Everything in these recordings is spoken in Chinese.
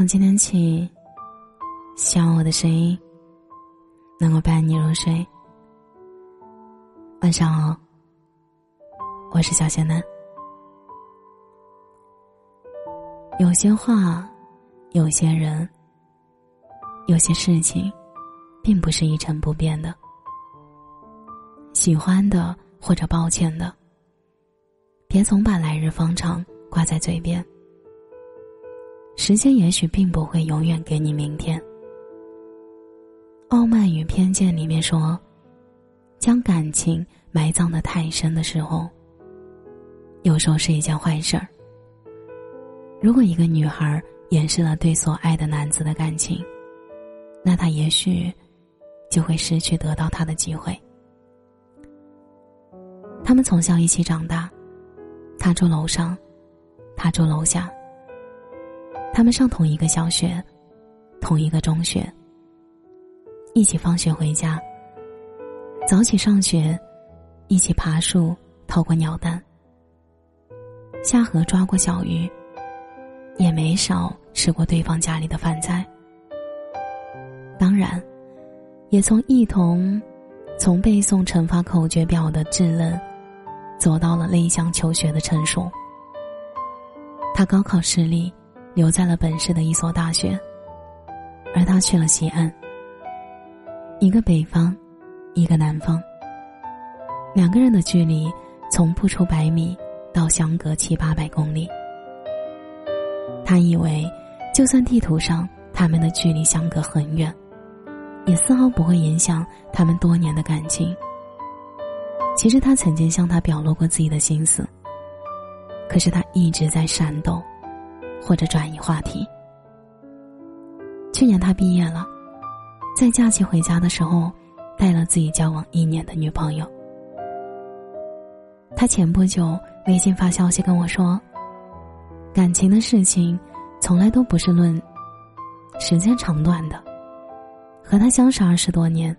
从今天起，希望我的声音能够伴你入睡。晚上好，我是小仙男。有些话，有些人，有些事情，并不是一成不变的。喜欢的或者抱歉的，别总把来日方长挂在嘴边。时间也许并不会永远给你明天。《傲慢与偏见》里面说：“将感情埋葬的太深的时候，有时候是一件坏事儿。如果一个女孩掩饰了对所爱的男子的感情，那她也许就会失去得到他的机会。他们从小一起长大，他住楼上，他住楼下。”他们上同一个小学，同一个中学。一起放学回家，早起上学，一起爬树掏过鸟蛋，下河抓过小鱼，也没少吃过对方家里的饭菜。当然，也从一同从背诵乘法口诀表的稚嫩，走到了内向求学的成熟。他高考失利。留在了本市的一所大学，而他去了西安。一个北方，一个南方。两个人的距离从不出百米到相隔七八百公里。他以为，就算地图上他们的距离相隔很远，也丝毫不会影响他们多年的感情。其实他曾经向他表露过自己的心思，可是他一直在闪动。或者转移话题。去年他毕业了，在假期回家的时候，带了自己交往一年的女朋友。他前不久微信发消息跟我说：“感情的事情，从来都不是论时间长短的。和他相识二十多年，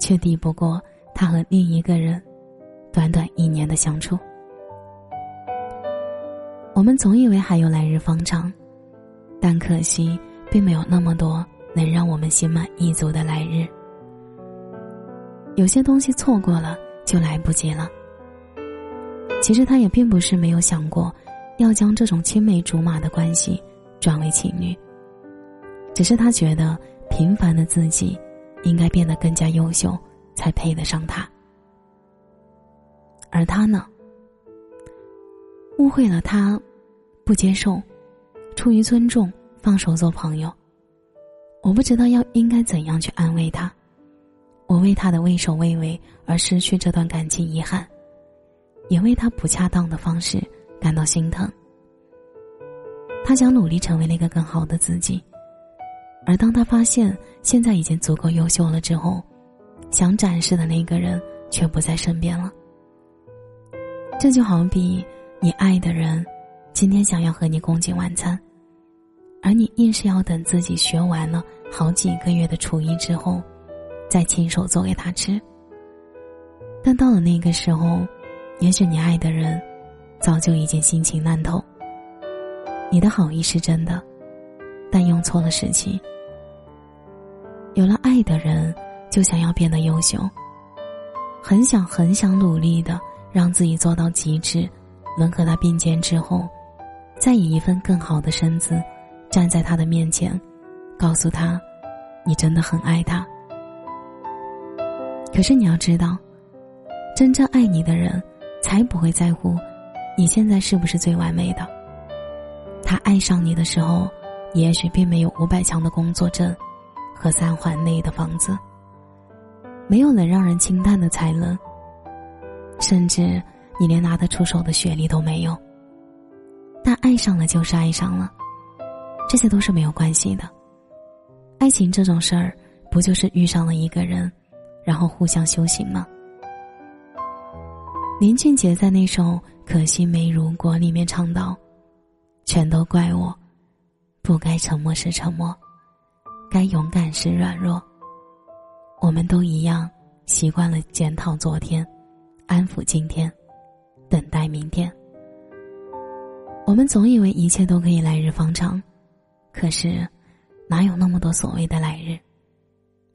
却抵不过他和另一个人短短一年的相处。”我们总以为还有来日方长，但可惜并没有那么多能让我们心满意足的来日。有些东西错过了就来不及了。其实他也并不是没有想过，要将这种青梅竹马的关系转为情侣。只是他觉得平凡的自己，应该变得更加优秀，才配得上他。而他呢？误会了他，不接受，出于尊重放手做朋友。我不知道要应该怎样去安慰他，我为他的畏首畏尾而失去这段感情遗憾，也为他不恰当的方式感到心疼。他想努力成为那个更好的自己，而当他发现现在已经足够优秀了之后，想展示的那个人却不在身边了。这就好比。你爱的人，今天想要和你共进晚餐，而你硬是要等自己学完了好几个月的厨艺之后，再亲手做给他吃。但到了那个时候，也许你爱的人，早就已经心情烂透。你的好意是真的，但用错了时期。有了爱的人，就想要变得优秀，很想很想努力的让自己做到极致。能和他并肩之后，再以一份更好的身子，站在他的面前，告诉他，你真的很爱他。可是你要知道，真正爱你的人，才不会在乎，你现在是不是最完美的。他爱上你的时候，也许并没有五百强的工作证，和三环内的房子，没有能让人轻叹的才能，甚至。你连拿得出手的学历都没有，但爱上了就是爱上了，这些都是没有关系的。爱情这种事儿，不就是遇上了一个人，然后互相修行吗？林俊杰在那首《可惜没如果》里面唱道：“全都怪我，不该沉默时沉默，该勇敢时软弱。我们都一样，习惯了检讨昨天，安抚今天。”等待明天。我们总以为一切都可以来日方长，可是，哪有那么多所谓的来日？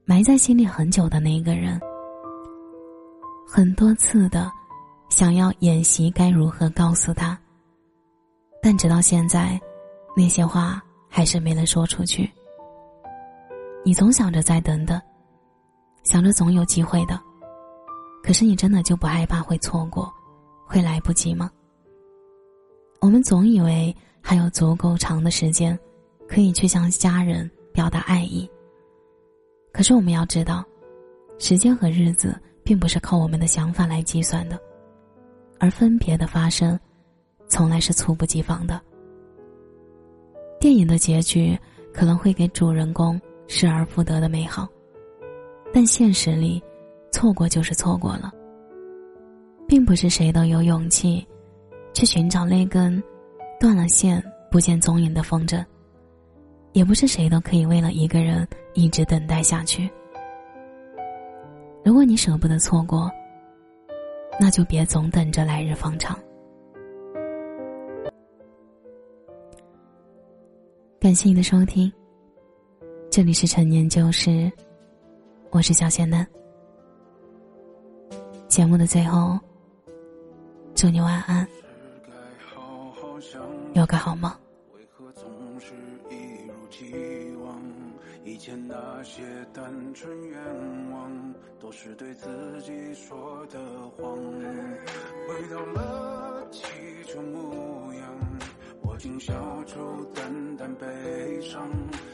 埋在心里很久的那个人，很多次的想要演习该如何告诉他，但直到现在，那些话还是没能说出去。你总想着再等等，想着总有机会的，可是你真的就不害怕会错过，会来不及吗？我们总以为还有足够长的时间，可以去向家人表达爱意。可是我们要知道，时间和日子并不是靠我们的想法来计算的，而分别的发生，从来是猝不及防的。电影的结局可能会给主人公失而复得的美好，但现实里，错过就是错过了，并不是谁都有勇气。去寻找那根断了线、不见踪影的风筝，也不是谁都可以为了一个人一直等待下去。如果你舍不得错过，那就别总等着来日方长。感谢你的收听，这里是陈年旧事，我是小仙嫩。节目的最后，祝你晚安。有个好梦。为何总是一如既往？以前那些单纯愿望，都是对自己说的谎。回到了起初模样，我竟笑出淡淡悲伤。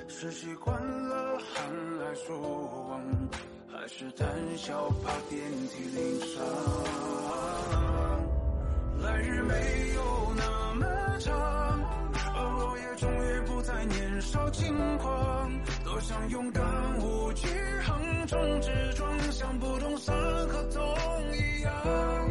是习惯了寒来暑往，还是胆小怕遍体鳞伤？来日没有那么长。而我也终于不再年少轻狂，多想勇敢无惧横冲直撞，像不懂伤和痛一样。